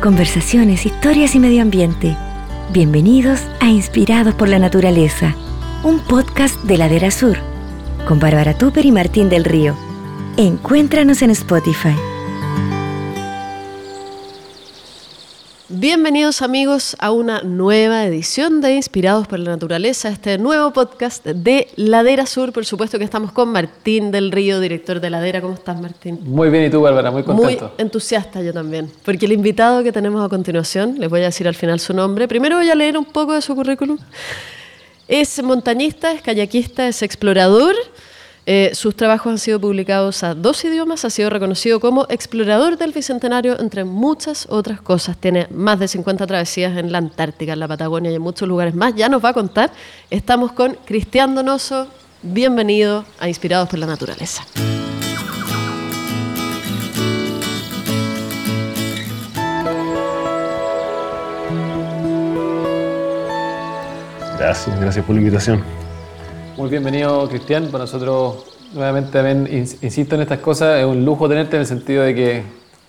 conversaciones, historias y medio ambiente. Bienvenidos a Inspirados por la Naturaleza, un podcast de Ladera Sur, con Bárbara Tupper y Martín del Río. Encuéntranos en Spotify. Bienvenidos amigos a una nueva edición de Inspirados por la Naturaleza, este nuevo podcast de Ladera Sur. Por supuesto que estamos con Martín del Río, director de Ladera. ¿Cómo estás, Martín? Muy bien, ¿y tú, Bárbara? Muy contento. Muy entusiasta yo también, porque el invitado que tenemos a continuación, les voy a decir al final su nombre. Primero voy a leer un poco de su currículum. Es montañista, es kayakista, es explorador eh, sus trabajos han sido publicados a dos idiomas, ha sido reconocido como explorador del Bicentenario, entre muchas otras cosas. Tiene más de 50 travesías en la Antártica, en la Patagonia y en muchos lugares más. Ya nos va a contar. Estamos con Cristian Donoso. Bienvenido a Inspirados por la Naturaleza. Gracias, gracias por la invitación. Muy bienvenido, Cristian. Para nosotros, nuevamente, también insisto en estas cosas, es un lujo tenerte en el sentido de que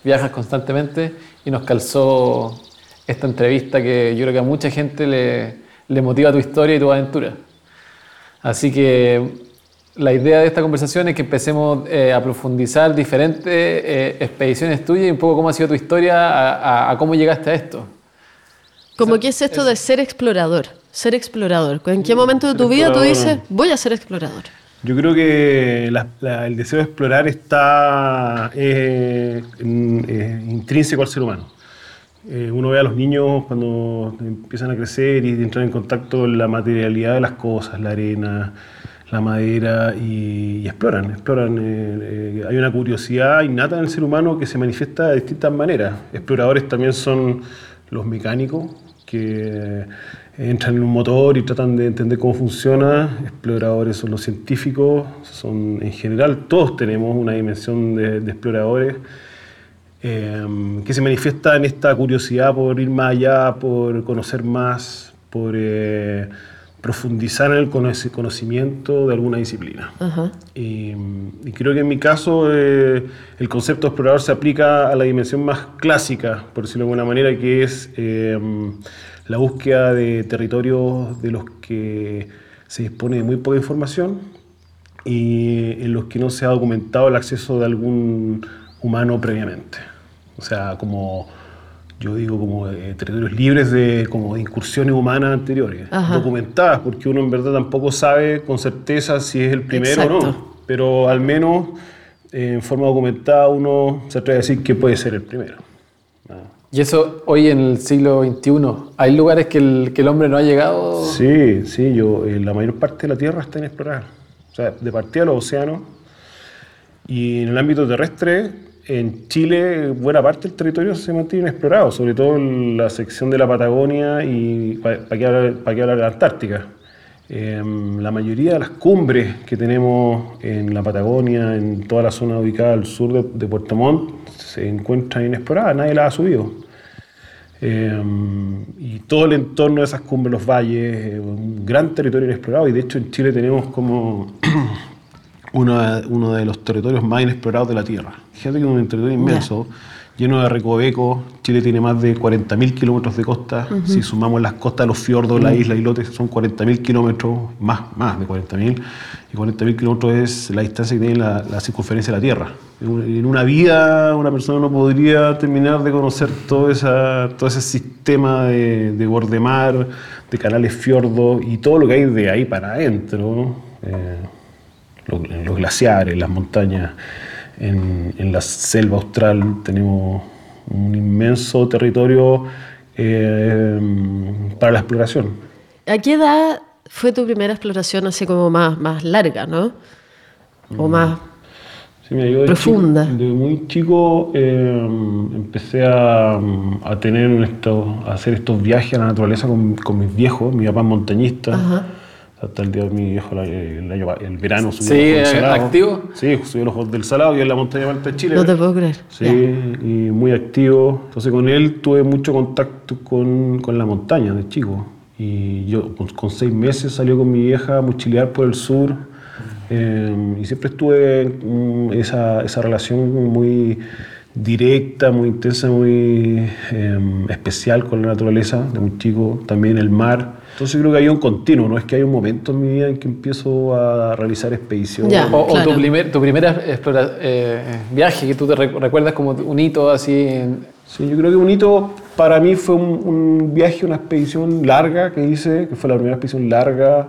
viajas constantemente y nos calzó esta entrevista que yo creo que a mucha gente le, le motiva tu historia y tu aventura. Así que la idea de esta conversación es que empecemos eh, a profundizar diferentes eh, expediciones tuyas y un poco cómo ha sido tu historia, a, a cómo llegaste a esto. ¿Cómo que es esto de ser explorador? ser explorador? ¿En qué momento de tu vida tú dices, voy a ser explorador? Yo creo que el deseo de explorar está eh, eh, intrínseco al ser humano. Eh, uno ve a los niños cuando empiezan a crecer y entran en contacto con la materialidad de las cosas, la arena, la madera, y, exploran. exploran hay una curiosidad innata en el ser humano que se manifiesta de distintas maneras. Exploradores también son los mecánicos, que entran en un motor y tratan de entender cómo funciona. Exploradores son los científicos, son en general todos tenemos una dimensión de, exploradores em, que se manifiesta en esta curiosidad por ir más allá, por conocer más, por eh, profundizar en el conocimiento de alguna disciplina. y, creo que en mi caso eh, el concepto de explorador se aplica a la dimensión más clásica, por decirlo de alguna manera, que es em, la búsqueda de territorios de los que se dispone de muy poca información y en los que no se ha documentado el acceso de algún humano previamente. O sea, como yo digo, como eh, territorios libres de, como de incursiones humanas anteriores, documentadas, porque uno en verdad tampoco sabe con certeza si es el primero o no, pero al menos eh, en forma documentada uno se atreve a decir que puede ser el primero. Y eso hoy en el siglo XXI, ¿hay lugares que el, que el hombre no ha llegado? Sí, sí, yo, eh, la mayor parte de la Tierra está inexplorada. O sea, de partida los océanos. Y en el ámbito terrestre, en Chile, buena parte del territorio se mantiene inexplorado, sobre todo en la sección de la Patagonia y para qué hablar, pa de la Antártica. Em, la mayoría de las cumbres que tenemos en la Patagonia, en toda la zona ubicada al sur de, de Puerto Montt, se encuentran inexploradas, nadie las ha subido. Em, y todo el entorno de esas cumbres, los valles, un gran territorio inexplorado. Y de hecho en Chile tenemos como uno, uno de los territorios más inexplorados de la Tierra. Fíjate que es un territorio inmenso lleno de recovecos. Chile tiene más de 40.000 kilómetros de costa. Si sumamos las costas, los fiordos, la isla, islotes, son 40.000 kilómetros, más, más de 40.000. Y 40.000 kilómetros es la distancia que tiene la, circunferencia de la Tierra. En una vida una persona no podría terminar de conocer todo, esa, todo ese sistema de, de borde mar, de canales fiordos y todo lo que hay de ahí para adentro. Eh, los glaciares, las montañas en, la selva austral tenemos un inmenso territorio eh, para la exploración. ¿A qué edad fue tu primera exploración así como más, más larga, no? O mm. más profunda. de muy chico eh, empecé a, tener a hacer estos viajes a la naturaleza con, con mis viejos, mi papá es montañista hasta el día de mi viejo el, el verano subió sí, los del activo. Sí subió los del salado y en la montaña alta de Chile. No te puedo creer. Sí y muy activo. Entonces con él tuve mucho contacto con, con la montaña de chico. Y yo con, seis meses salió con mi vieja a mochilear por el sur. Eh, y siempre estuve en esa, esa relación muy directa, muy intensa, muy em, especial con la naturaleza, de muy chico, también el mar. Entonces creo que hay un continuo, no es que hay un momento en mi vida en que empiezo a realizar expediciones. Ya. O, tu, primer, tu primera eh, viaje que tú te rec- recuerdas como un hito así. en- Sí, yo creo que un hito para mí fue un, un viaje, una expedición larga que hice, que fue la primera expedición larga,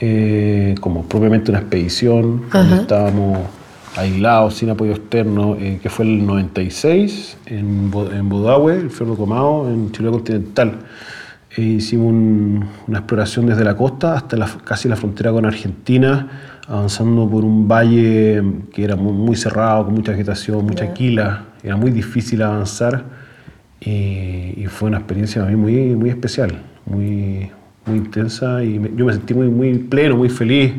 eh, como propiamente una expedición, cuando estábamos aislados, sin apoyo externo, eh, que fue el 96 en, en Bodahue, el Fiordo Comao, en Chile continental. E hicimos un- una exploración desde la costa hasta la- casi la frontera con Argentina, avanzando por un valle que era muy, muy cerrado, con mucha vegetación, mucha quila, era muy difícil avanzar y, y fue una experiencia para mí muy, muy especial, muy, muy intensa y me- yo me sentí muy, muy pleno, muy feliz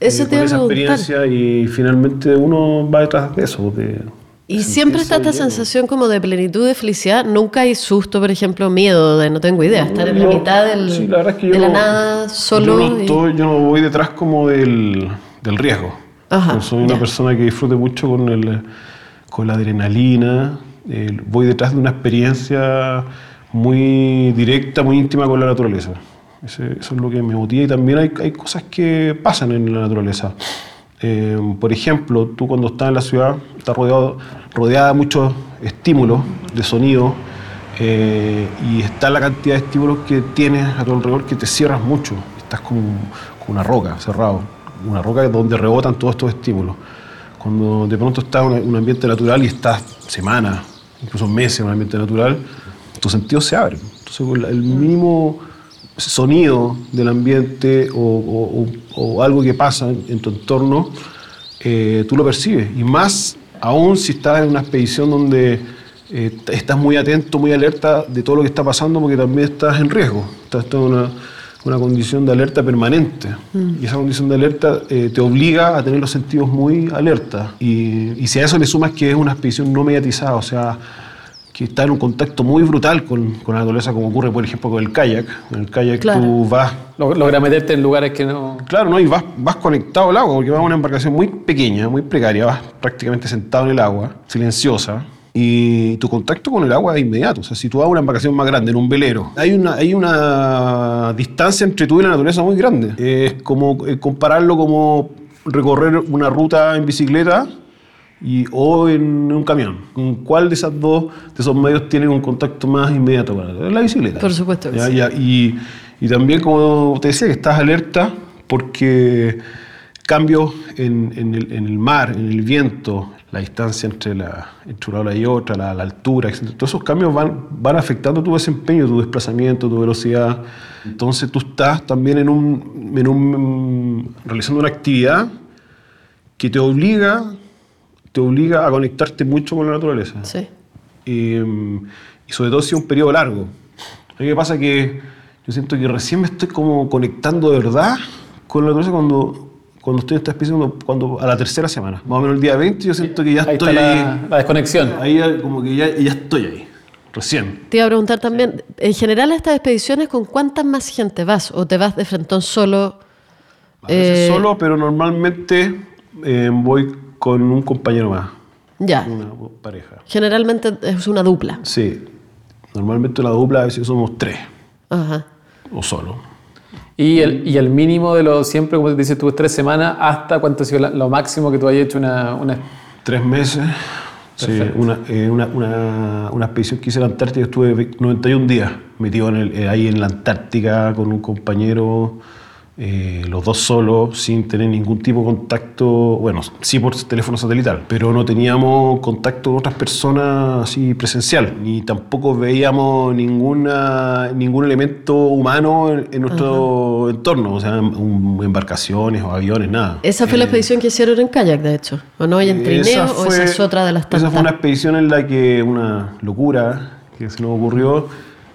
Eso eh, te con iba a esa experiencia y finalmente uno va detrás de eso. de Y siempre está esta lleno. sensación como de plenitud, de felicidad. Nunca hay susto, por ejemplo, miedo de no tengo idea. Estar en la Yo- mitad del, sí, la verdad es que yo de la no- nada, solo. Yo no, y- estoy- yo no voy detrás como del, del riesgo. Ajá, Yo soy una ya. persona que disfrute mucho con, el, con la adrenalina. eh, voy detrás de una experiencia muy directa, muy íntima con la naturaleza. Eso es lo que me motiva y también hay, hay cosas que pasan en la naturaleza. Eh, por ejemplo, tú cuando estás en la ciudad estás rodeado, rodeada de muchos estímulos de sonido eh, y está la cantidad de estímulos que tienes a tu alrededor que te cierras mucho. Estás como, como una roca, cerrado. Una roca donde rebotan todos estos estímulos. Cuando de pronto estás en un ambiente natural y estás semanas, incluso meses en un ambiente natural, tus sentidos se abren. Entonces, el mínimo sonido del ambiente o, o- o- o algo que pasa en, en tu entorno, eh, tú lo percibes. Y más aún si estás en una expedición donde eh, estás muy atento, muy alerta de todo lo que está pasando, porque también estás en riesgo. Estás en una, una condición de alerta permanente. Y esa condición de alerta eh, te obliga a tener los sentidos muy alerta. Y, y si a eso le sumas que es una expedición no mediatizada, o sea, que está en un contacto muy brutal con, con la naturaleza, como ocurre, por ejemplo, con el kayak. En el kayak Claro. tú vas Log- Logra meterte en lugares que no. Claro, ¿no? Y vas, vas conectado al agua, porque vas a una embarcación muy pequeña, muy precaria, vas prácticamente sentado en el agua, silenciosa, y tu contacto con el agua es inmediato. O sea, si tú vas a una embarcación más grande, en un velero, hay una, hay una distancia entre tú y la naturaleza muy grande. Es como eh, compararlo como recorrer una ruta en bicicleta y, o en un camión. ¿Con ¿Cuál de esas dos, de esos medios tiene un contacto más inmediato con la, la bicicleta? Por supuesto que Ya, sí. ya, y, y también, como te decía, que estás alerta porque cambios en, en el, en el mar, en el viento, la distancia entre, la, entre una ola y otra, la, la altura, etc. Todos esos cambios van, van afectando tu desempeño, tu desplazamiento, tu velocidad. Entonces tú estás también en un, en un, realizando una actividad que te obliga, te obliga a conectarte mucho con la naturaleza. Sí. Y, y sobre todo si es un periodo largo. A mí me pasa que yo siento que recién me estoy como conectando de verdad con la naturaleza cuando, cuando estoy en esta especie, cuando, cuando- a la tercera semana. Más o menos el día 20 yo siento que ya Ahí estoy está ahí. la, la desconexión. Ahí como que ya, ya estoy ahí. Recién. Te iba a preguntar también, en general a estas expediciones, ¿con cuánta más gente vas? ¿O te vas de frentón solo? A veces Eh, solo, pero normalmente eh, voy con un compañero más. Ya. Una pareja. Generalmente es una dupla. Sí. Normalmente la dupla a veces somos tres. Ajá. O solo. Y el, y el mínimo de lo siempre, como dices tú, es tres semanas, hasta cuánto ha sido la- lo máximo que tú hayas hecho una, una Tres meses. Sí, una, eh, una, una, una expedición que hice en la Antártica, estuve ve- 91 días metido en el- eh, ahí en la Antártica con un compañero, eh, los dos solos, sin tener ningún tipo de contacto, bueno, sí por teléfono satelital, pero no teníamos contacto con otras personas así presencial, ni tampoco veíamos ninguna, ningún elemento humano en, en nuestro entorno, o sea, un- embarcaciones o aviones, nada. Esa fue la Eh, expedición que hicieron en kayak, de hecho. ¿O no hay en trineo? esa ¿O esa es otra de las tantas? Esa fue una expedición en la que, una locura que se nos ocurrió,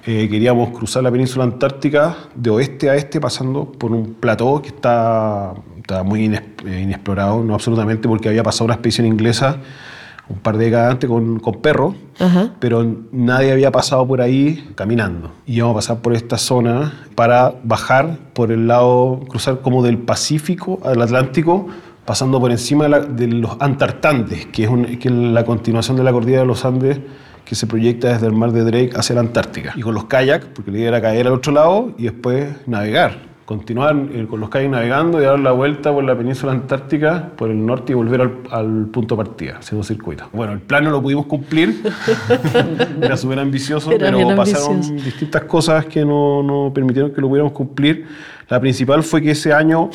eh, queríamos cruzar la península antártica de oeste a este pasando por un plató que está, está muy eh, inexplorado, no absolutamente, porque había pasado una expedición inglesa un par de décadas antes con, con perros, Ajá. pero nadie había pasado por ahí caminando. Y íbamos a pasar por esta zona para bajar por el lado, cruzar como del Pacífico al Atlántico pasando por encima de, la- de los Antartantes, que es, un- que es la continuación de la cordillera de los Andes que se proyecta desde el mar de Drake hacia la Antártica. Y con los kayaks, porque la idea era caer al otro lado y después navegar. Continuar eh, con los kayaks navegando y dar la vuelta por la península antártica, por el norte y volver al, al punto de partida, haciendo circuito. Bueno, el plan no lo pudimos cumplir, era súper ambicioso, Era pero pasaron distintas cosas que no, no permitieron que lo pudiéramos cumplir. La principal fue que ese año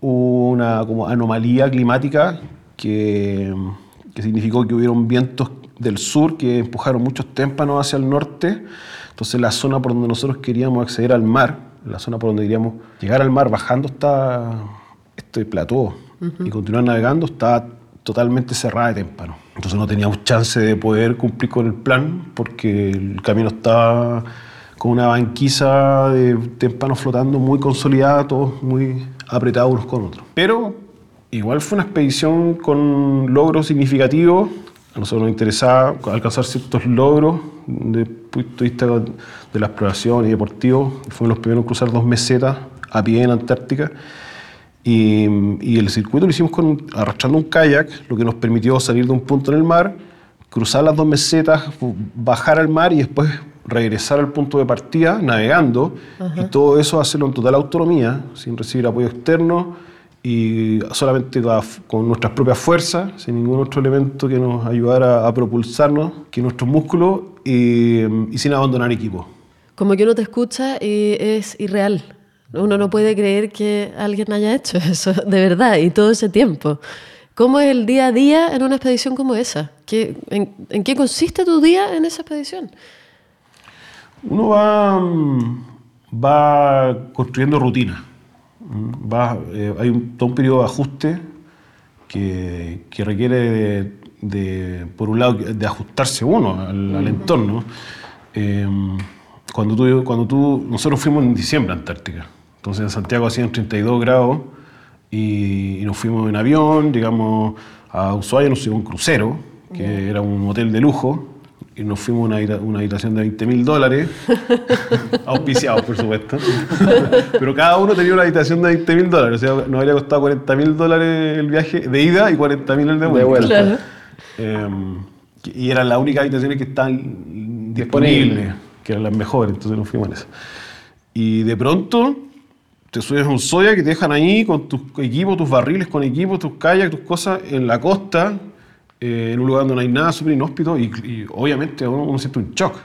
hubo una como anomalía climática que, que significó que hubieron vientos del sur que empujaron muchos témpanos hacia el norte. Entonces la zona por donde nosotros queríamos acceder al mar, la zona por donde queríamos llegar al mar bajando esta, este plató y continuar navegando, estaba totalmente cerrada de témpanos. Entonces no teníamos chance de poder cumplir con el plan porque el camino estaba con una banquisa de témpanos flotando muy consolidada, todos muy apretados unos con otros. Pero igual fue una expedición con logros significativos. A nosotros nos interesaba alcanzar ciertos logros desde el punto de vista de la exploración y deportivo. Fuimos los primeros en cruzar dos mesetas a pie en Antártica. Y, y el circuito lo hicimos con, arrastrando un kayak, lo que nos permitió salir de un punto en el mar, cruzar las dos mesetas, bajar al mar y después regresar al punto de partida navegando. Y todo eso hacerlo en total autonomía, sin recibir apoyo externo y solamente con- nuestras propias fuerzas, sin ningún otro elemento que nos ayudara a propulsarnos, que nuestros músculos y, y sin abandonar equipo. Como que uno te escucha y es irreal. Uno no puede creer que alguien haya hecho eso, de verdad, y todo ese tiempo. ¿Cómo es el día a día en una expedición como esa? ¿Qué, en, en qué consiste tu día en esa expedición? Uno va, mm, va construyendo rutinas. Va, eh, hay un, todo un periodo de ajuste que, que requiere, de, de, por un lado, de ajustarse uno al, al entorno. Eh, cuando tú, cuando tú, nosotros fuimos en diciembre a Antártica, entonces en Santiago hacían 32 grados y, y nos fuimos en avión, llegamos a Ushuaia, nos subimos a un crucero, que era un hotel de lujo, y nos fuimos a una, habita- una habitación de 20 mil dólares, auspiciados por supuesto, pero cada uno tenía una habitación de 20 mil dólares, o sea, nos habría costado 40 mil dólares el viaje de ida y 40 mil el de vuelta. De vuelta. Claro. Eh, y eran las únicas habitaciones que estaban disponibles, que eran las mejores, entonces nos fuimos en esa. Y de pronto te subes a un soya que te dejan ahí con tus equipos, tus barriles con equipos, tus kayaks, tus cosas en la costa, eh, en un lugar donde no hay nada, súper inhóspito, y, y obviamente uno, uno siente un shock.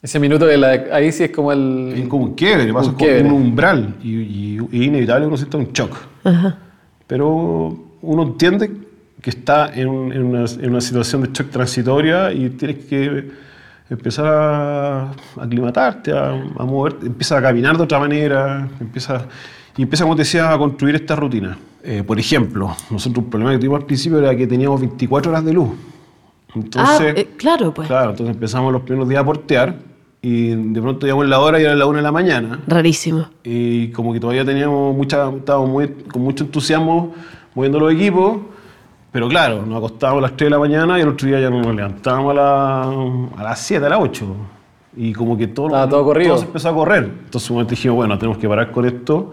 Ese minuto de la, ahí sí es como el. Es como un quiebre, pasa Un un umbral, y, y- y inevitable que uno sienta un shock. Pero uno entiende que está en, en una, en una situación de shock transitoria y tienes que empezar a aclimatarte, a, a moverte, empiezas a caminar de otra manera, empiezas, y empiezas, como te decía, a construir esta rutina. Eh, por ejemplo, nosotros un problema que tuvimos al principio era que teníamos 24 horas de luz. Entonces, ah, eh, claro, pues. claro, entonces empezamos los primeros días a portear y de pronto llegamos en la hora y era la una de la mañana Rarísimo. y como que todavía teníamos mucha, estábamos muy, con mucho entusiasmo moviendo los equipos, pero claro, nos acostábamos a las 3 de la mañana y el otro día ya nos levantábamos a, la- a las 7, a las 8. Y como que todo, Estaba todo corrido. se empezó a correr. Entonces un momento dijimos, bueno, tenemos que parar con esto,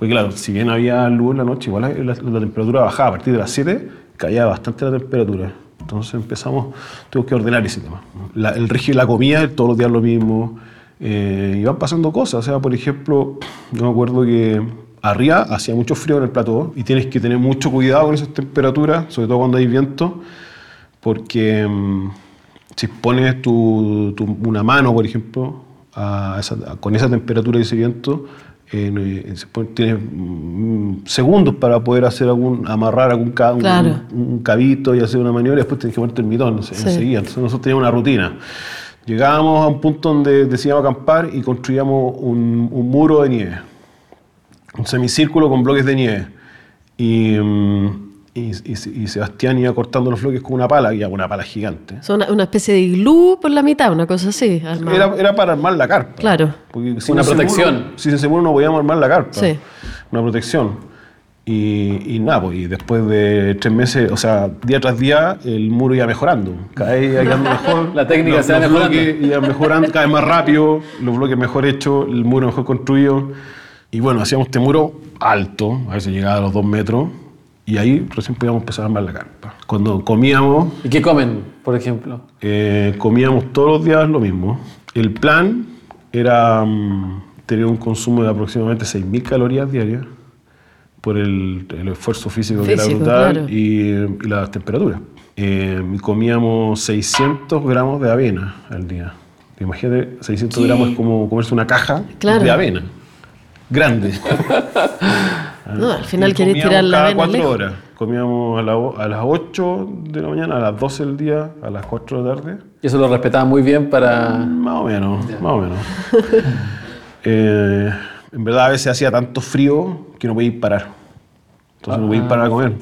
porque claro, si bien había luz en la noche, igual la, la- la temperatura bajaba. A partir de las 7 caía bastante la temperatura. Entonces empezamos, tuvimos que ordenar ese tema. La- el régimen la comida, todos los días lo mismo. Eh, pasando cosas. O sea, por ejemplo, yo me acuerdo que arriba hacía mucho frío en el plató y tienes que tener mucho cuidado con esas temperaturas, sobre todo cuando hay viento, porque mm, si pones tu, tu- una mano, por ejemplo, a esa- a- con esa temperatura y ese viento, eh, tienes mm, segundos para poder hacer algún, amarrar algún ca- un, Claro. un cabito y hacer una maniobra y después tienes que ponerte el mitón no sé, Sí. enseguida. Entonces nosotros teníamos una rutina. Llegábamos a un punto donde decidíamos acampar y construíamos un, un muro de nieve un semicírculo con bloques de nieve. Y, mm, y, y- y Sebastián iba cortando los bloques con una pala, y una pala gigante. Son una, una especie de iglú por la mitad, una cosa así. Era, era para armar la carpa. Claro. Porque Una protección. muro- sin ese muro no podíamos armar la carpa. Sí. Una protección. Y, y nada, pues, y después de tres meses, o sea, día tras día, el muro iba mejorando. Cada vez iba quedando mejor. La técnica Los- se va los mejorando. bloques iban mejorando, cada vez más rápido, los bloques mejor hechos, el muro mejor construido. Y bueno, hacíamos este muro alto, a veces llegaba a los dos metros, Y ahí recién podíamos empezar a armar la carpa. Cuando comíamos, ¿Y qué comen, por ejemplo? eh, comíamos todos los días lo mismo. El plan era mm, tener un consumo de aproximadamente 6.000 calorías diarias por el, el esfuerzo físico, que era Físico, brutal claro. y, y las temperaturas. Eh, comíamos 600 gramos de avena al día. Imagínate, 600 ¿Qué? gramos es como comerse una caja Claro. de avena. Grande. No, al final comíamos tirar la cada cuatro lejos. horas. Comíamos a, la a las 8 de la mañana, a las 12 del día, a las 4 de la tarde. Y eso lo respetaban muy bien para... Más o menos, más o menos. Eh, en verdad a veces hacía tanto frío que no podía parar. Entonces no podía parar a comer.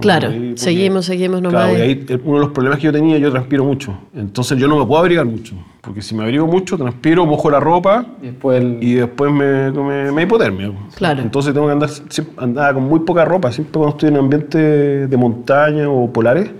Claro, porque- seguimos, seguimos nomás. Claro, y ahí eh, uno de los problemas que yo tenía, yo transpiro mucho. Entonces yo no me puedo abrigar mucho. Porque si me abrigo mucho, transpiro, mojo la ropa Y después el... y después me, me, me hipotermia. Claro. Entonces tengo que andar, andaba con muy poca ropa. Siempre cuando estoy en ambiente de montaña o polares,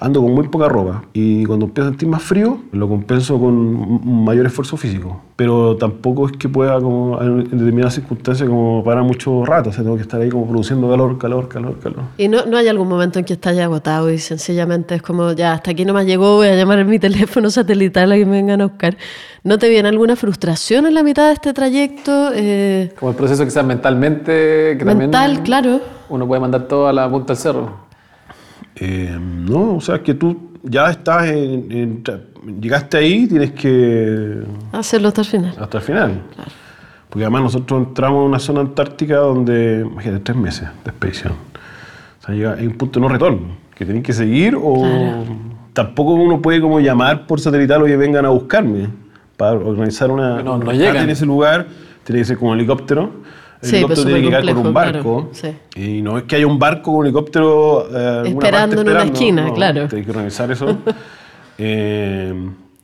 ando con muy poca ropa. Y cuando empiezo a sentir más frío, lo compenso con un mayor esfuerzo físico. Pero tampoco es que pueda, como, en determinadas circunstancias, como parar mucho rato. O sea, tengo que estar ahí como produciendo calor, calor, calor, calor. Y no, no hay algún momento en que estás ya agotado y sencillamente es como, ya, hasta aquí no me llegó, voy a llamar a mi teléfono satelital a que me vengan a buscar. ¿No te viene alguna frustración en la mitad de este trayecto? Eh, Como el proceso quizás mentalmente... Que mental, también claro. Uno puede mandar todo a la punta del cerro. Eh, no, o sea, que tú ya estás en, en- Llegaste ahí, tienes que Hacerlo hasta el final. hasta el final. Porque además nosotros entramos en una zona antártica donde, imagínate, tres meses de expedición. O sea, llega, hay un punto de no retorno, que tenéis que seguir o Claro. tampoco uno puede como llamar por satelital o que vengan a buscarme para organizar una No, no llegan. en ese lugar, tiene que ser como un helicóptero. El Sí, helicóptero tiene que llegar con un barco. claro, sí. Y no es que haya un barco con un helicóptero eh, Esperando parte en una esquina, no, claro. Tienes que organizar eso. Eh,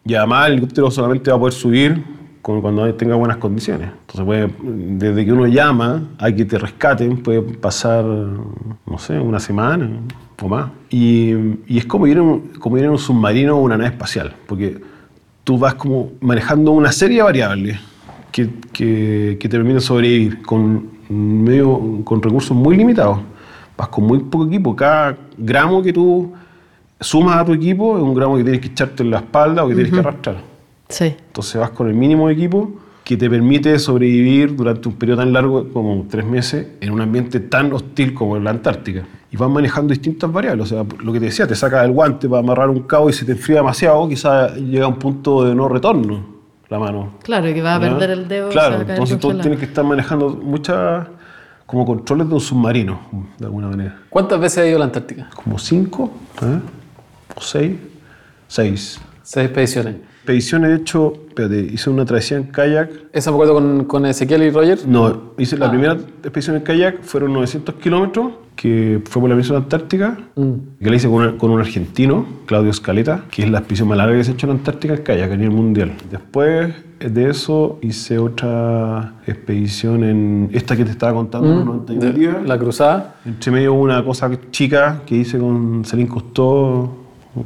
y además el helicóptero solamente va a poder subir cuando tenga buenas condiciones. Entonces, puede, desde que uno llama a que te rescaten, puede pasar, no sé, una semana o más. Y, y es como ir, en, un- como ir en un submarino o una nave espacial, porque tú vas como manejando una serie de variables que, que, que te permiten sobrevivir con, medio, con recursos muy limitados. Vas con muy poco equipo. Cada gramo que tú sumas a tu equipo es un gramo que tienes que echarte en la espalda o que tienes que arrastrar. Sí. Entonces vas con el mínimo de equipo que te permite sobrevivir durante un periodo tan largo como tres meses en un ambiente tan hostil como en la Antártica. Y vas manejando distintas variables. O sea, lo que te decía, te sacas el guante para amarrar un cabo y se te enfría demasiado, quizás llega a un punto de no retorno la mano. Claro, que vas a ¿Ya? perder el dedo. Claro, va a caer entonces tú tienes que estar manejando muchas como controles de un submarino, de alguna manera. ¿Cuántas veces has ido a la Antártica? Como cinco, ¿eh? o seis, seis. Seis expediciones. Expediciones, de hecho, espérate, hice una travesía en kayak. ¿Esa me acuerdo con, con Ezequiel y Roger? No, hice la primera expedición en kayak, fueron 900 kilómetros, que fue por la península antártica, que la hice con, un argentino, Claudio Scaleta, que es la expedición más larga que se ha hecho en Antártica en kayak a nivel mundial. Después de eso hice otra expedición en esta que te estaba contando, los 91 De- días. la cruzada. Entre medio una cosa chica que hice con Celine Cousteau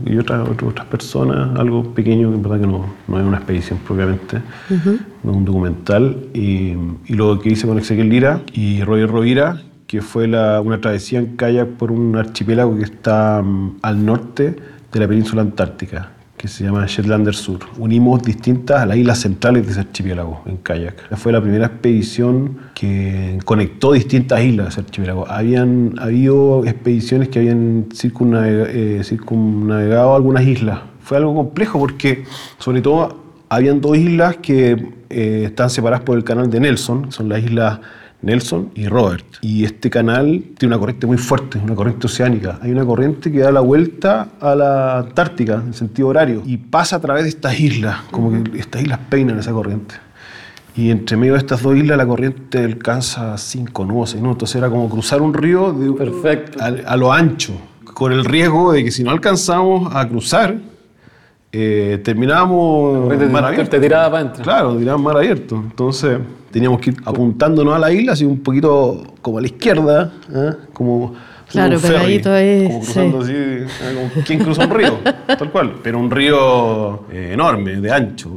y otras otras- otras personas, algo pequeño, que en verdad que no, no es una expedición propiamente, no es un documental. Y, y lo que hice con Ezequiel Lira y Roger Rovira, que fue una travesía en kayak por un archipiélago que está mm, al norte de la península antártica que se llama Shetlander Sur. Unimos distintas a las islas centrales de ese archipiélago en kayak. Fue la primera expedición que conectó distintas islas de ese archipiélago. Habían habido expediciones que habían circunnavega- eh, circunnavegado algunas islas. Fue algo complejo porque, sobre todo, habían dos islas que eh, están separadas por el canal de Nelson, son las islas Nelson y Robert. Y este canal tiene una corriente muy fuerte, una corriente oceánica. Hay una corriente que da la vuelta a la Antártica en sentido horario y pasa a través de estas islas, como que estas islas peinan esa corriente. Y entre medio de estas dos islas la corriente alcanza 5 nudos, 6 nudos. Entonces era como cruzar un río de, Perfecto. A, a lo ancho, con el riesgo de que si no alcanzamos a cruzar, eh, terminábamos Te, mar abierto. te tiraba para adentro. Claro, tiraban mar abierto. Entonces teníamos que ir apuntándonos a la isla, así un poquito como a la izquierda, ¿eh? como Claro, un ferry, pegadito ahí, Como cruzando así, ¿eh? como quien cruza un río, tal cual. Pero un río eh, enorme, de ancho.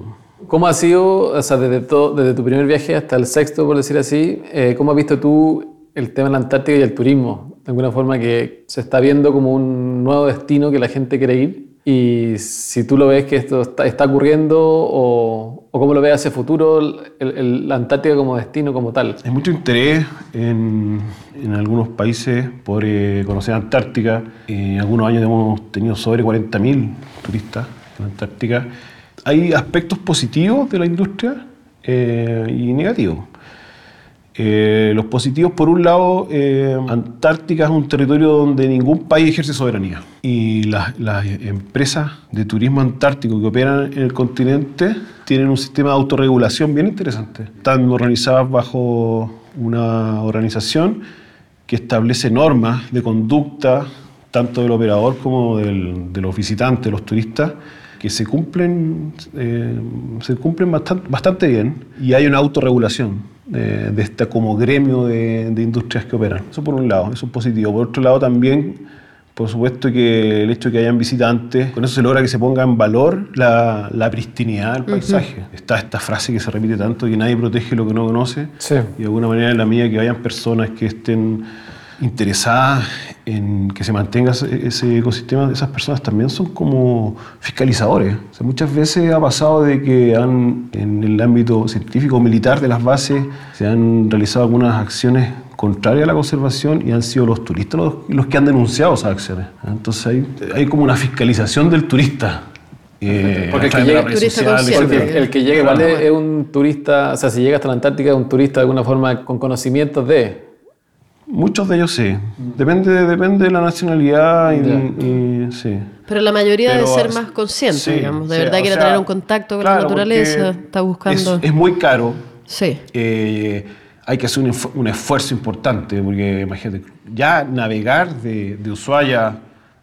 ¿Cómo ha sido, o sea, desde, todo, desde tu primer viaje hasta el sexto, por decir así, eh, cómo has visto tú el tema de la Antártica y el turismo? de alguna forma que se está viendo como un nuevo destino que la gente quiere ir. Y si tú lo ves que esto está, está ocurriendo o, o cómo lo ves hacia futuro, el- el- la Antártica como destino como tal. Hay mucho interés en, en algunos países por eh, conocer Antártica. En algunos años hemos tenido sobre 40.000 turistas en Antártica. Hay aspectos positivos de la industria eh, y negativos. Eh, los positivos, por un lado, eh, Antártica es un territorio donde ningún país ejerce soberanía. Y las, empresas de turismo antártico que operan en el continente tienen un sistema de autorregulación bien interesante. Están organizadas bajo una organización que establece normas de conducta, tanto del operador como de los visitantes, los turistas, que se cumplen, eh, se cumplen bastante, bastante bien y hay una autorregulación de, de este como gremio de, de industrias que operan. Eso por un lado, eso es positivo. Por otro lado también, por supuesto que el hecho de que hayan visitantes, con eso se logra que se ponga en valor la, la pristinidad del paisaje. Está esta frase que se repite tanto, que nadie protege lo que no conoce. Sí. Y de alguna manera, en la medida que vayan personas que estén interesadas en que se mantenga ese, ecosistema, esas personas también son como fiscalizadores. O sea, muchas veces ha pasado de que han, en el ámbito científico o militar de las bases se han realizado algunas acciones contrarias a la conservación y han sido los turistas los, los que han denunciado esas acciones. Entonces hay, hay como una fiscalización del turista. eh, Porque a el que turista sociales, el que llega igual es, es un turista, o sea, si llega hasta la Antártica es un turista de alguna forma con conocimientos de... Muchos de ellos sí. Depende, depende de la nacionalidad y, y- sí. Pero la mayoría Pero, debe ser más consciente, sí, digamos. De sí, verdad quiere sea, tener un contacto con claro, la naturaleza, está buscando... Es, es muy caro. Sí. eh, hay que hacer un, un esfuerzo importante, porque imagínate, ya navegar de, de Ushuaia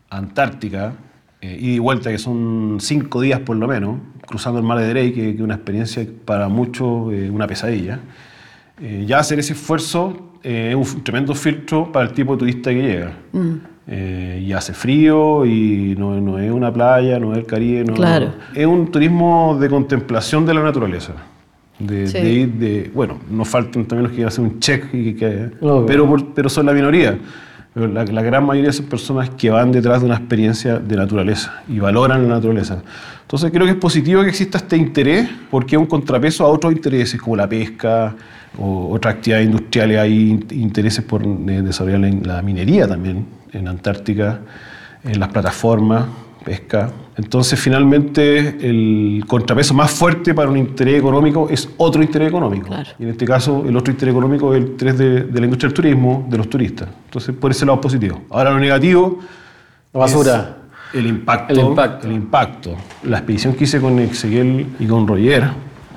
a Antártica, eh, ida y vuelta, que son cinco días por lo menos, cruzando el mar de Drake, que es una experiencia para muchos, eh, una pesadilla. Eh, ya hacer ese esfuerzo es un f- tremendo filtro para el tipo de turista que llega. Eh, y hace frío y no, no es una playa, no es el Caribe. No, Claro. Es un turismo de contemplación de la naturaleza. De, Sí. de ir de, bueno, nos faltan también los que hacer un check, y que, Obvio. pero, pero son la minoría. La, la gran mayoría son personas que van detrás de una experiencia de naturaleza y valoran la naturaleza. Entonces creo que es positivo que exista este interés porque es un contrapeso a otros intereses como la pesca o otras actividades industriales. Hay in- intereses por eh, desarrollar la, la minería también en Antártica, en las plataformas, pesca. Entonces finalmente el contrapeso más fuerte para un interés económico es otro interés económico. Claro. Y en este caso, el otro interés económico es el interés de, de la industria del turismo, de los turistas. Entonces, por ese lado positivo. Ahora, lo negativo. La basura. es El impacto, El impacto. el impacto. La expedición que hice con Ezequiel y con Roger,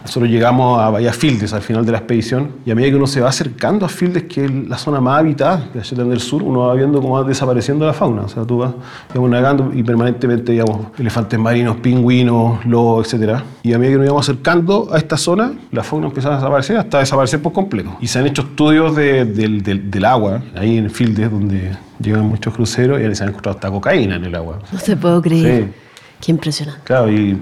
nosotros llegamos a Bahía Fildes al final de la expedición y a medida que uno se va acercando a Fildes, que es la zona más habitada de Shetland del Sur, uno va viendo cómo va desapareciendo la fauna. O sea, tú vas digamos, navegando y permanentemente, digamos, elefantes marinos, pingüinos, lobos, etc. Y a medida que nos íbamos acercando a esta zona, la fauna empezaba a desaparecer hasta desaparecer por completo. Y se han hecho estudios de- del, agua, ahí en Fildes, donde llegan muchos cruceros y se han encontrado hasta cocaína en el agua. No te puedo creer. Sí. Qué impresionante. Claro, y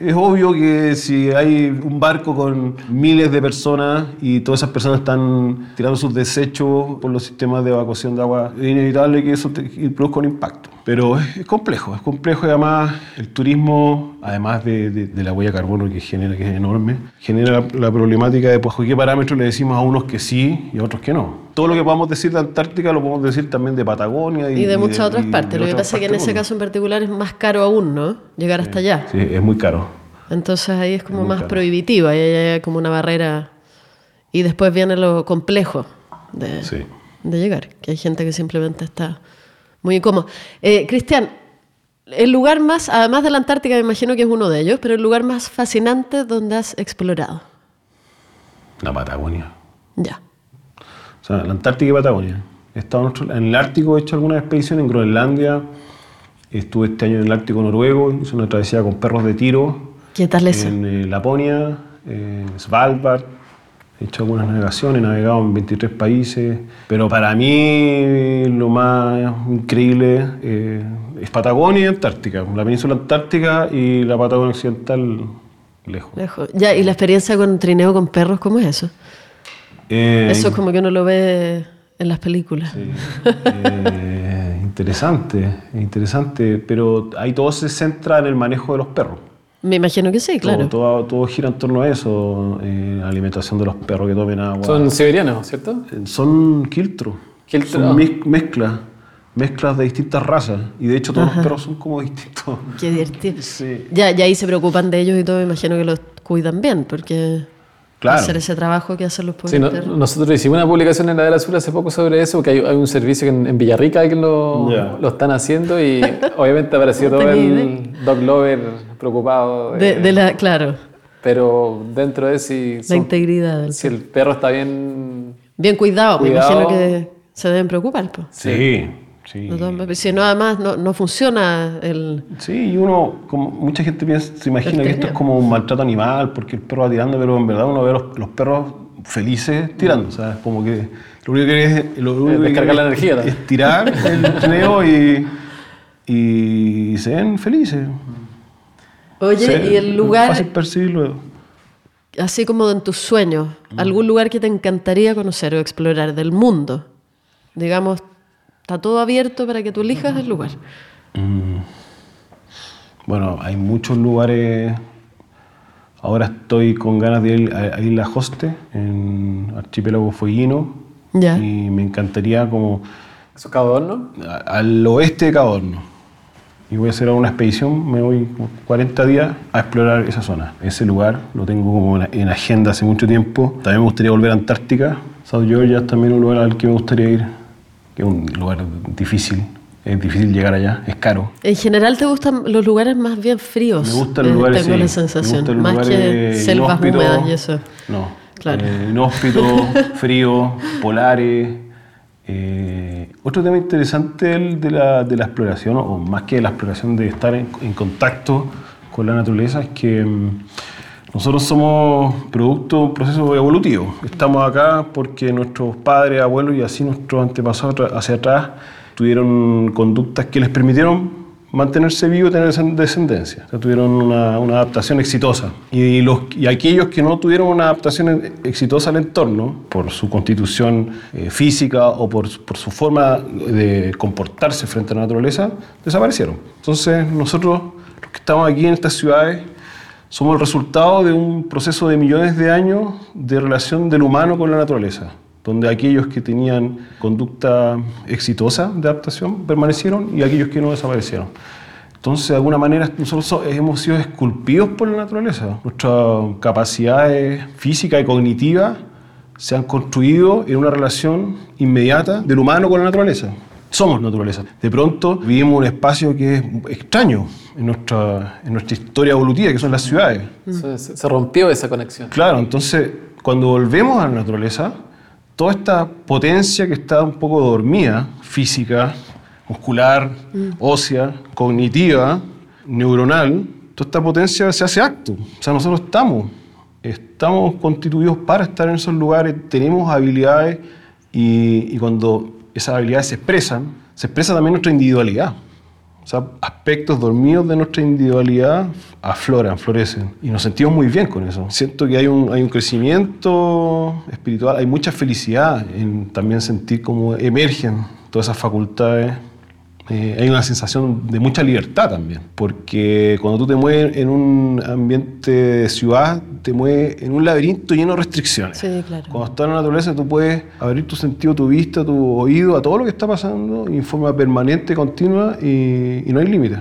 es obvio que si hay un barco con miles de personas y todas esas personas están tirando sus desechos por los sistemas de evacuación de agua, es inevitable que eso te- produzca un impacto. Pero es, complejo, es complejo y además el turismo, además de, la huella de carbono que genera, que es enorme, genera la, la problemática de pues, qué parámetros le decimos a unos que sí y a otros que no. Todo lo que podamos decir de Antártica lo podemos decir también de Patagonia y, Y de muchas otras y de partes. Lo que pasa es que en ese caso en particular es más caro aún, ¿no? Llegar hasta allá. Sí, es muy caro. Entonces ahí es como más caro. prohibitivo, ahí hay como una barrera. Y después viene lo complejo de, Sí. de llegar, que hay gente que simplemente está muy incómoda. Eh, Cristian, el lugar más, además de la Antártica, me imagino que es uno de ellos, pero el lugar más fascinante donde has explorado. La Patagonia. Ya. O sea, la Antártica y Patagonia. He estado en, el Ártico, he hecho algunas expediciones en Groenlandia. Estuve este año en el Ártico noruego, hice una travesía con perros de tiro. ¿Qué tal eso? En eh, Laponia, en Svalbard. He hecho algunas navegaciones, he navegado en 23 países. Pero para mí lo más increíble eh, es Patagonia y Antártica. La península Antártica y la Patagonia Occidental lejos. Lejos. Ya, ¿y la experiencia con trineo con perros, cómo es eso? Eh, Eso es como que uno lo ve en las películas. Sí. Eh, interesante, interesante, pero ahí todo se centra en el manejo de los perros. Me imagino que sí, claro. Todo, todo, todo gira en torno a eso, eh, la alimentación de los perros que tomen agua. Son siberianos, ¿cierto? Eh, Son quiltro. Quiltro. Son mez- mezclas, mezclas de distintas razas. Y de hecho todos los perros son como distintos. Qué divertido. Sí. Ya, ya ahí se preocupan de ellos y todo, me imagino que los cuidan bien, porque Claro. hacer ese trabajo que hacen los pobres Sí, no- nosotros hicimos una publicación en la del Azul hace poco sobre eso, que hay, hay un servicio en, en Villarrica que lo, lo están haciendo y obviamente apareció No todo el dog lover preocupado. De, eh, de la, claro, Pero dentro de si, la son- integridad del si el perro está bien... Bien cuidado, me Cuidado. imagino que se deben preocupar. pues. Sí, sí. Todo- Si no, además no, no funciona el... Sí, y uno, como mucha gente piensa, se imagina que esto es como un maltrato animal porque el perro va tirando, pero en verdad uno ve los, los perros felices tirando. O sea, es como que lo único que es, lo único que descargar la energía es, tirar el trineo y, y se ven felices. Oye, Se- y el lugar, Fácil percibirlo. así como en tus sueños, algún lugar que te encantaría conocer o explorar del mundo, digamos, está todo abierto para que tú elijas el lugar. Bueno, hay muchos lugares. Ahora estoy con ganas de ir a, a Isla Hoste, en Archipiélago Fueguino. Ya. Y me encantaría como ¿Eso a- al oeste de Cabo Horno. Y voy a hacer una expedición, me voy como 40 días a explorar esa zona. Ese lugar lo tengo como en en agenda hace mucho tiempo. También me gustaría volver a Antártica. South Georgia es también un lugar al que me gustaría ir, que es un lugar difícil. Es difícil llegar allá, es caro. En general te gustan los lugares más bien fríos. Me gustan los eh, lugares, Tengo sí. la sensación, más que selvas húmedas y eso. No. Claro. Eh, inhóspitos, fríos, polares. Eh, otro tema interesante el de la, de la exploración, o más que de la exploración, de estar en, en contacto con la naturaleza, es que mm, nosotros somos producto de un proceso evolutivo. Estamos acá porque nuestros padres, abuelos y así nuestros antepasados hacia atrás tuvieron conductas que les permitieron mantenerse vivos y tener descendencia. O tuvieron una, adaptación exitosa. Y, los, aquellos que no tuvieron una adaptación e- exitosa al entorno, por su constitución eh, física o por, por su forma de comportarse frente a la naturaleza, desaparecieron. Entonces, nosotros, los que estamos aquí en estas ciudades, somos el resultado de un proceso de millones de años de relación del humano con la naturaleza, donde aquellos que tenían conducta exitosa de adaptación permanecieron y aquellos que no desaparecieron. Entonces, de alguna manera, nosotros so- hemos sido esculpidos por la naturaleza. Nuestras capacidades físicas y cognitivas se han construido en una relación inmediata del humano con la naturaleza. Somos naturaleza. De pronto vivimos un espacio que es extraño en nuestra, en nuestra historia evolutiva, que son las ciudades. Se, se- se rompió esa conexión. Claro, entonces cuando volvemos a la naturaleza, toda esta potencia que está un poco dormida, física, muscular, ósea, cognitiva, neuronal, toda esta potencia se hace acto. O sea, nosotros estamos, estamos constituidos para estar en esos lugares, tenemos habilidades y, y cuando esas habilidades se expresan, se expresa también nuestra individualidad. O sea, aspectos dormidos de nuestra individualidad afloran, florecen. Y nos sentimos muy bien con eso. Siento que hay un, hay un crecimiento espiritual, hay mucha felicidad en también sentir cómo emergen todas esas facultades. Eh, hay una sensación de mucha libertad también, porque cuando tú te mueves en un ambiente de ciudad, te mueves en un laberinto lleno de restricciones. Sí, claro. Cuando estás en la naturaleza, tú puedes abrir tu sentido, tu vista, tu oído a todo lo que está pasando en forma permanente, continua y, y no hay límites.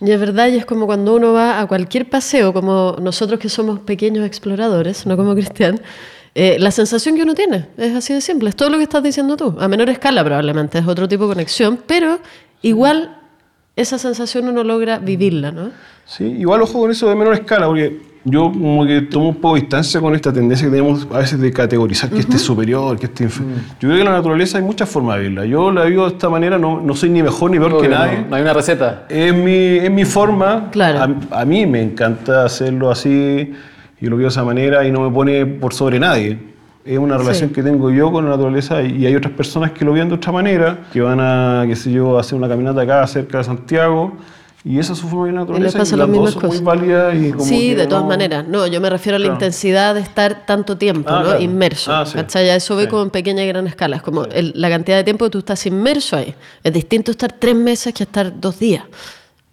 Y es verdad, y es como cuando uno va a cualquier paseo, como nosotros que somos pequeños exploradores, no como Cristian, eh, la sensación que uno tiene es así de simple, es todo lo que estás diciendo tú, a menor escala probablemente, es otro tipo de conexión, pero igual esa sensación uno logra vivirla, ¿no? Sí, igual ojo con eso de menor escala, porque yo como que tomo un poco de distancia con esta tendencia que tenemos a veces de categorizar que este es superior, que este es inferior. Yo creo que en la naturaleza hay muchas formas de verla. Yo la vivo de esta manera, no, no soy ni mejor ni peor que Obvio, nadie. No, no hay una receta. Es mi, es mi forma. Claro. A, a mí me encanta hacerlo así. Yo lo veo de esa manera y no me pone por sobre nadie. Es una relación Sí. que tengo yo con la naturaleza y hay otras personas que lo ven de otra manera, que van a, qué sé yo, a hacer una caminata acá cerca de Santiago Y esa es su forma de naturaleza. pasa y las dos son muy válidas y como Sí, de todas no- maneras. No, yo me refiero a la Claro. intensidad de estar tanto tiempo, Ah, ¿no? claro. Inmerso. Ah, sí. ¿cachai? A eso ve Sí. como en pequeña y gran escala. Es como el- la cantidad de tiempo que tú estás inmerso ahí. Es distinto estar tres meses que estar dos días.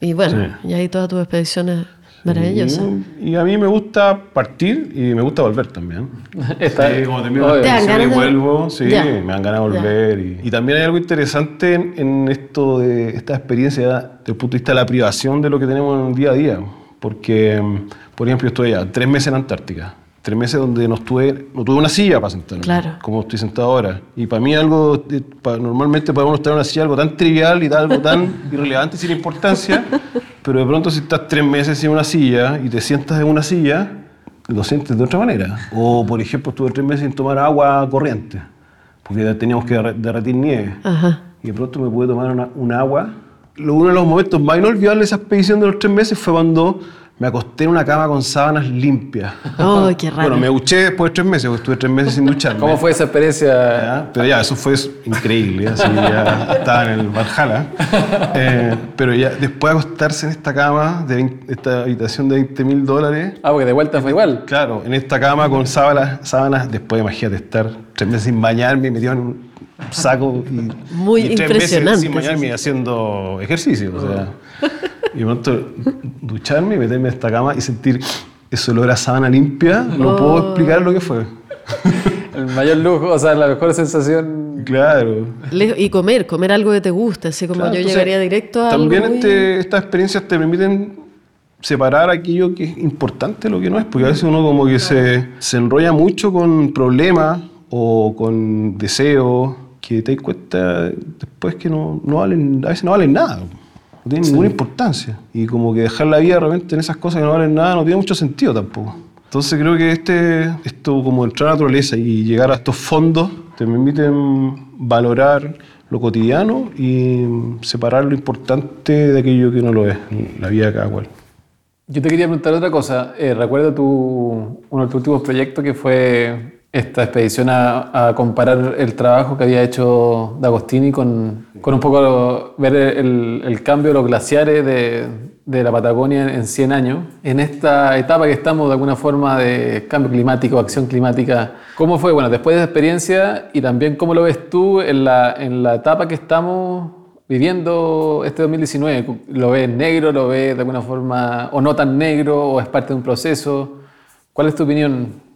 Y bueno, y ahí todas tus expediciones maravillosas. Y, y a mí me gusta partir y me gusta volver también. Está- Sí, como termino la ¿Te dan expedición y vuelvo, sí, Ya. me dan ganas de volver. Y, y también hay algo interesante en, en esto de esta experiencia desde el punto de vista de la privación de lo que tenemos en el día a día. Porque, mm, por ejemplo, yo estuve ya tres meses en Antártica. Tres meses donde no, estuve, no tuve una silla para sentarme, Claro. como estoy sentado ahora. Y para mí algo, de- pa- normalmente para uno estar en una silla algo tan trivial y algo tan irrelevante sin importancia, pero de pronto si estás tres meses en una silla y te sientas en una silla, lo sientes de otra manera. O, por ejemplo, estuve tres meses sin tomar agua corriente, porque teníamos que derre- derretir nieve. Ajá. Y de pronto me pude tomar una, un agua. Uno de los momentos más inolvidables de esa expedición de los tres meses fue cuando me acosté en una cama con sábanas limpias. ¡Ay, qué raro! Bueno, me duché después de tres meses, porque estuve tres meses sin ducharme. ¿Cómo fue esa experiencia? Ya, Pero ya, eso fue increíble, así ya estaba en el Valhalla. Eh, pero ya después de acostarse en esta cama, de 20 esta habitación de 20 mil dólares, Ah, porque de vuelta fue igual. claro, en esta cama con sábanas, sábanas después imagínate estar tres meses sin bañarme, metido en un saco y, Muy y tres impresionante, meses sin bañarme y haciendo ejercicio. O sea, y de pronto ducharme y meterme en esta cama y sentir ese olor a sábana limpia, no puedo Oh. explicar lo que fue. El mayor lujo, o sea, la mejor sensación. Claro. Y comer, comer algo que te guste, así como Claro, yo entonces, llegaría directo a También algo este- estas experiencias te permiten separar aquello que es importante lo que no es, porque a veces uno como que se, se enrolla mucho con problemas o con deseos que te das cuenta después que no, no valen, a veces no valen nada, no tienen ninguna importancia. Y como que dejar la vida de repente en esas cosas que no valen nada no tiene mucho sentido tampoco. Entonces creo que este, esto como entrar a la naturaleza y llegar a estos fondos te permiten valorar lo cotidiano y separar lo importante de aquello que no lo es, la vida de cada cual. Yo te quería preguntar otra cosa. Eh, recuerdo tu, uno de tus últimos proyectos que fue esta expedición a, a comparar el trabajo que había hecho D'Agostini con, con un poco ver el, el cambio de los glaciares de, de la Patagonia en 100 años. En esta etapa que estamos de alguna forma de cambio climático, acción climática, ¿cómo fue? Bueno, después de esa experiencia y también cómo lo ves tú en la, en la etapa que estamos viviendo este 2019? ¿Lo ves negro, lo ves de alguna forma o no tan negro o es parte de un proceso? ¿Cuál es tu opinión?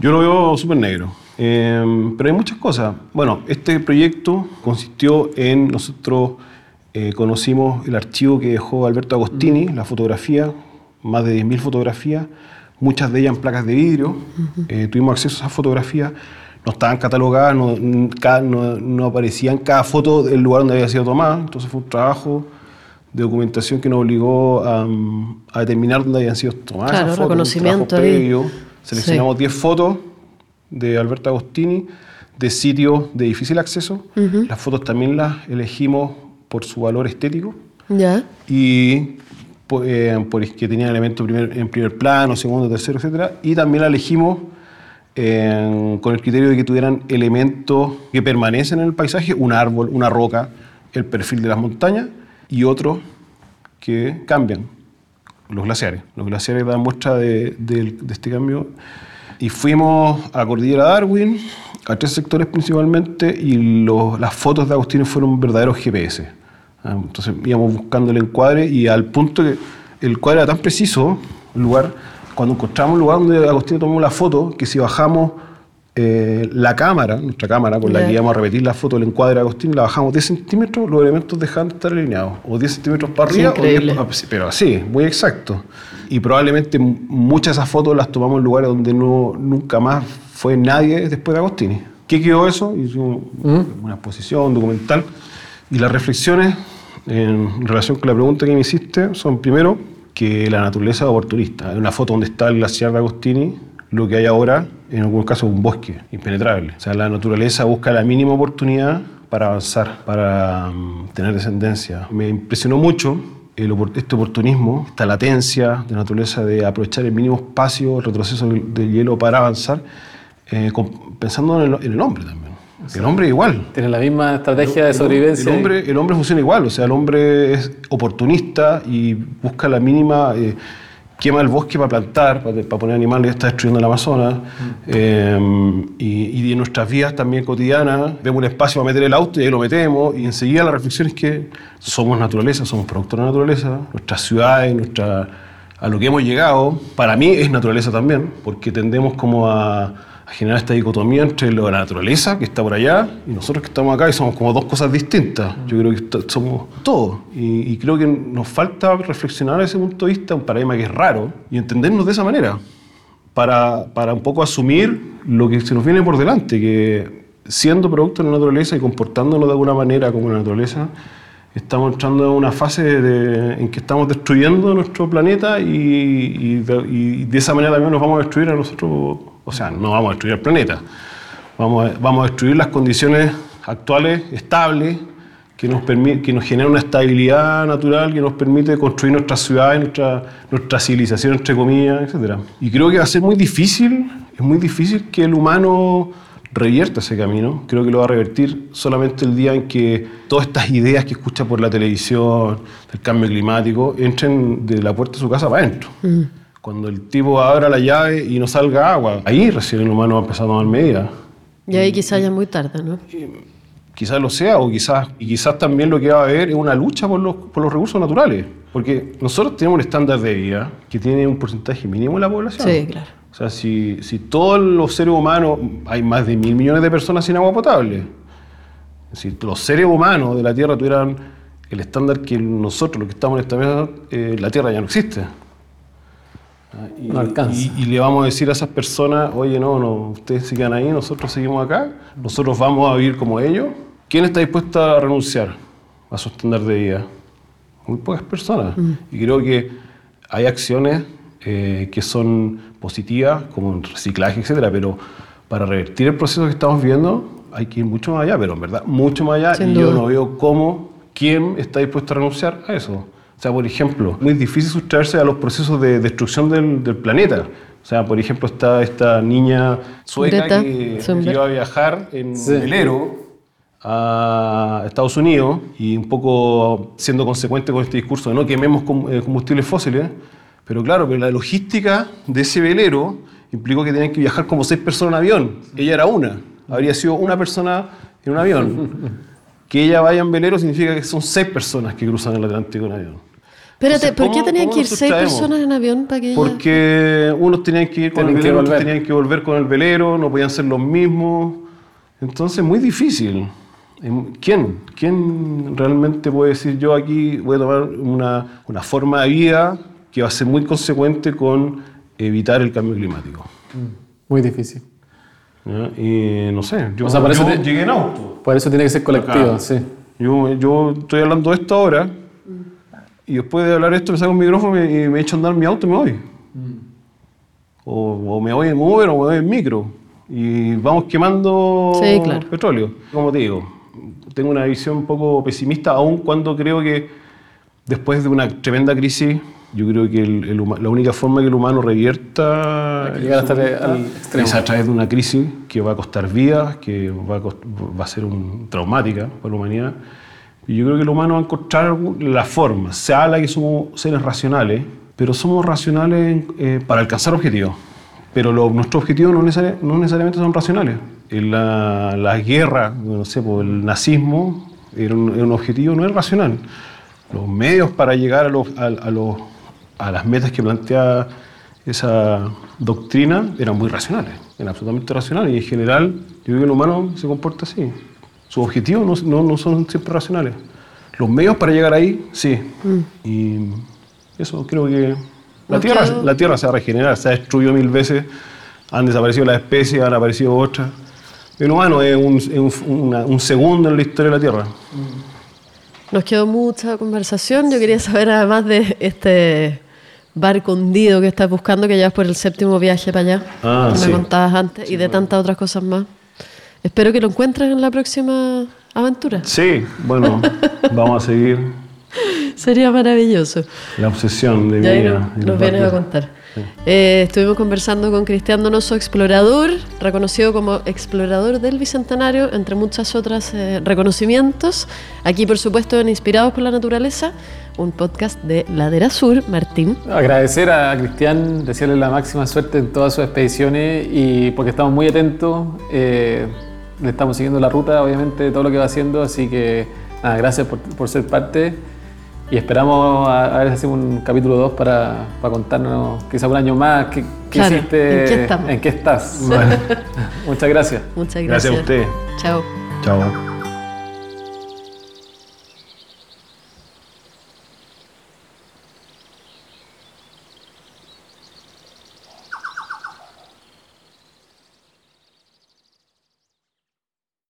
Yo lo veo súper negro. Eh, pero hay muchas cosas. Bueno, este proyecto consistió en nosotros eh, conocimos el archivo que dejó Alberto Agostini, la fotografía, más de 10.000 fotografías, muchas de ellas en placas de vidrio. Eh, tuvimos acceso a esas fotografías, no estaban catalogadas, no, no, no aparecía en cada foto el lugar donde había sido tomada. Entonces fue un trabajo de documentación que nos obligó a, mm, a determinar dónde habían sido tomadas Claro, esas fotos. un reconocimiento previo. Seleccionamos 10 fotos de Alberto Agostini de sitios de difícil acceso. Las fotos también las elegimos por su valor estético. ¿Ya? y eh, por que tenían elementos primer- en primer plano, segundo, tercero, etcétera, y también la elegimos eh, con el criterio de que tuvieran elementos que permanecen en el paisaje, un árbol, una roca, el perfil de las montañas y otros que cambian, los glaciares. Los glaciares dan muestra de, del- de este cambio. Y fuimos a Cordillera Darwin, a tres sectores principalmente, y los- las fotos de Agustín fueron verdaderos GPS. Ah, Entonces íbamos buscando el encuadre y al punto que el cuadro era tan preciso, el lugar, cuando encontramos el lugar donde Agustín tomó la foto, que si bajamos eh, la cámara, nuestra cámara con la que íbamos a repetir la foto del encuadre de Agustín, la bajamos 10 centímetros, los elementos dejaban de estar alineados, o 10 centímetros para arriba, o 10 increíble. pa- sí, pero así, muy exacto. Y probablemente muchas de esas fotos las tomamos en lugares donde no, nunca más fue nadie después de Agostini. ¿Qué quedó eso? Hicimos una exposición, documental. Y las reflexiones en relación con la pregunta que me hiciste son, primero, que la naturaleza es oportunista. Hay una foto donde está el glaciar de Agostini, lo que hay ahora, en algunos casos, un bosque impenetrable. O sea, la naturaleza busca la mínima oportunidad para avanzar, para mm, tener descendencia. Me impresionó mucho el este oportunismo, esta latencia de naturaleza de aprovechar el mínimo espacio, el retroceso del, hielo para avanzar, eh, pensando en el, en el hombre también. El hombre igual. Tiene la misma estrategia de El- sobrevivencia. El hombre, el hombre funciona igual, o sea, el hombre es oportunista y busca la mínima, eh, quema el bosque para plantar, para, para poner animales, está destruyendo el Amazonas. eh, y, y en nuestras vidas también cotidianas, vemos un espacio para meter el auto y ahí lo metemos. Y enseguida la reflexión es que somos naturaleza, somos productos de la naturaleza, nuestras ciudades, nuestra, a lo que hemos llegado, para mí es naturaleza también, porque tendemos como a, a generar esta dicotomía entre lo de la naturaleza, que está por allá, y nosotros que estamos acá, y somos como dos cosas distintas. Yo creo que somos todos. Y, y creo que nos falta reflexionar desde ese punto de vista, un paradigma que es raro, y entendernos de esa manera, para, para un poco asumir lo que se nos viene por delante, que siendo producto de la naturaleza y comportándonos de alguna manera como la naturaleza, estamos entrando en una fase de- en que estamos destruyendo nuestro planeta y, y de, y de esa manera también nos vamos a destruir a nosotros, o sea, no vamos a destruir el planeta, vamos a, vamos a destruir las condiciones actuales, estables, que nos, nos genera una estabilidad natural que nos permite construir nuestras ciudades, nuestra, nuestra civilización, entre comillas, etc. Y creo que va a ser muy difícil, es muy difícil que el humano revierta ese camino. Creo que lo va a revertir solamente el día en que todas estas ideas que escucha por la televisión, del cambio climático, entren de la puerta de su casa para adentro. Cuando el tipo abra la llave y no salga agua, ahí recién el humano va a empezar a tomar medidas. Y ahí quizás ya es muy tarde, ¿no? Quizás lo sea, o quizás, y quizás también lo que va a haber es una lucha por los, por los recursos naturales. Porque nosotros tenemos un estándar de vida que tiene un porcentaje mínimo de la población. Sí, claro. O sea, si, si todos los seres humanos, hay más de mil millones de personas sin agua potable. Si los seres humanos de la Tierra tuvieran el estándar que nosotros, los que estamos en esta mesa, eh, la Tierra ya no existe. Ah, Y, No alcanza. y- y le vamos a decir a esas personas, oye, no, no, ustedes quedan ahí, nosotros seguimos acá, nosotros vamos a vivir como ellos. ¿Quién está dispuesto a renunciar a su estándar de vida? Muy pocas personas. Y creo que hay acciones eh, que son positivas, como el reciclaje, etcétera, pero para revertir el proceso que estamos viviendo hay que ir mucho más allá, pero en verdad mucho más allá. Sin y yo no veo cómo, quién está dispuesto a renunciar a eso. O sea, por ejemplo, muy difícil sustraerse a los procesos de destrucción del, del planeta. O sea, por ejemplo, está esta niña sueca Greta que, iba a viajar en Sí. velero a Estados Unidos y un poco siendo consecuente con este discurso de no quememos eh, combustibles fósiles. Pero claro, pero la logística de ese velero implicó que tenían que viajar como seis personas en avión. Ella era una. Habría sido una persona en un avión. Que ella vaya en velero significa que son seis personas que cruzan el Atlántico en avión. Espérate, ¿por qué ¿cómo- tenían que ir seis personas en avión para que ella... Porque unos tenían que ir con Tienen el velero, otros tenían que volver con el velero, no podían ser los mismos. Entonces, muy difícil. Em, ¿Quién? ¿Quién realmente puede decir yo aquí voy a tomar una, una forma de vida que va a ser muy consecuente con evitar el cambio climático? Muy difícil. ¿Ya? Y no sé, yo, O sea, yo te- llegué en auto. Por eso tiene que ser colectivo, Acá. sí. Yo, yo estoy hablando de esto ahora y después de hablar esto me saco un micrófono y me echo a andar en mi auto y me voy. O, o me voy en Uber o me voy en micro. Y vamos quemando Sí, claro. petróleo. Como te digo, tengo una visión un poco pesimista, aun cuando creo que después de una tremenda crisis, yo creo que el- el huma- la única forma que el humano revierta llegar hasta al extremo. es a través de una crisis que va a costar vidas, que va a, cost- va a ser un, traumática para la humanidad. Y yo creo que el humano va a encontrar la forma. Se habla que somos seres racionales, pero somos racionales eh, para alcanzar objetivos. Pero lo- nuestros objetivos no, necesari- necesariamente son racionales. En la, guerra, no sé, por el nazismo era un, era un objetivo no es racional. Los medios para llegar a, a las metas que plantea esa doctrina eran muy racionales, eran absolutamente racionales. Y en general, yo creo que el humano se comporta así. Sus objetivos no, no- no son siempre racionales. Los medios para llegar ahí, sí. Y eso creo que... La tierra, la tierra se va a regenerar, se ha destruido mil veces, han desaparecido las especies, han aparecido otras. El humano es un, es un- una- un segundo en la historia de la Tierra. Nos quedó mucha conversación. Yo quería saber, además de este barco hundido que estás buscando, que ya es por el séptimo viaje para allá, Ah, que sí. me contabas antes, y de tantas otras cosas más. Espero que lo encuentres en la próxima aventura. Sí, bueno, vamos a seguir Sería maravilloso. La obsesión de vida. nos los vienes a contar. Eh, estuvimos conversando con Cristian Donoso, explorador, reconocido como explorador del Bicentenario, entre muchas otras eh, reconocimientos. Aquí, por supuesto, en Inspirados por la Naturaleza, un podcast de Ladera Sur, Martín. Agradecer a Cristian, desearle la máxima suerte en todas sus expediciones y porque estamos muy atentos, eh, le estamos siguiendo la ruta, obviamente, de todo lo que va haciendo, así que nada, gracias por, por ser parte y esperamos a, a ver si hacemos un capítulo 2 para, para contarnos quizá un año más qué, qué Claro, hiciste, ¿en qué estamos? en qué estás. Muchas gracias. Muchas Gracias gracias. a usted. Chao. Chao.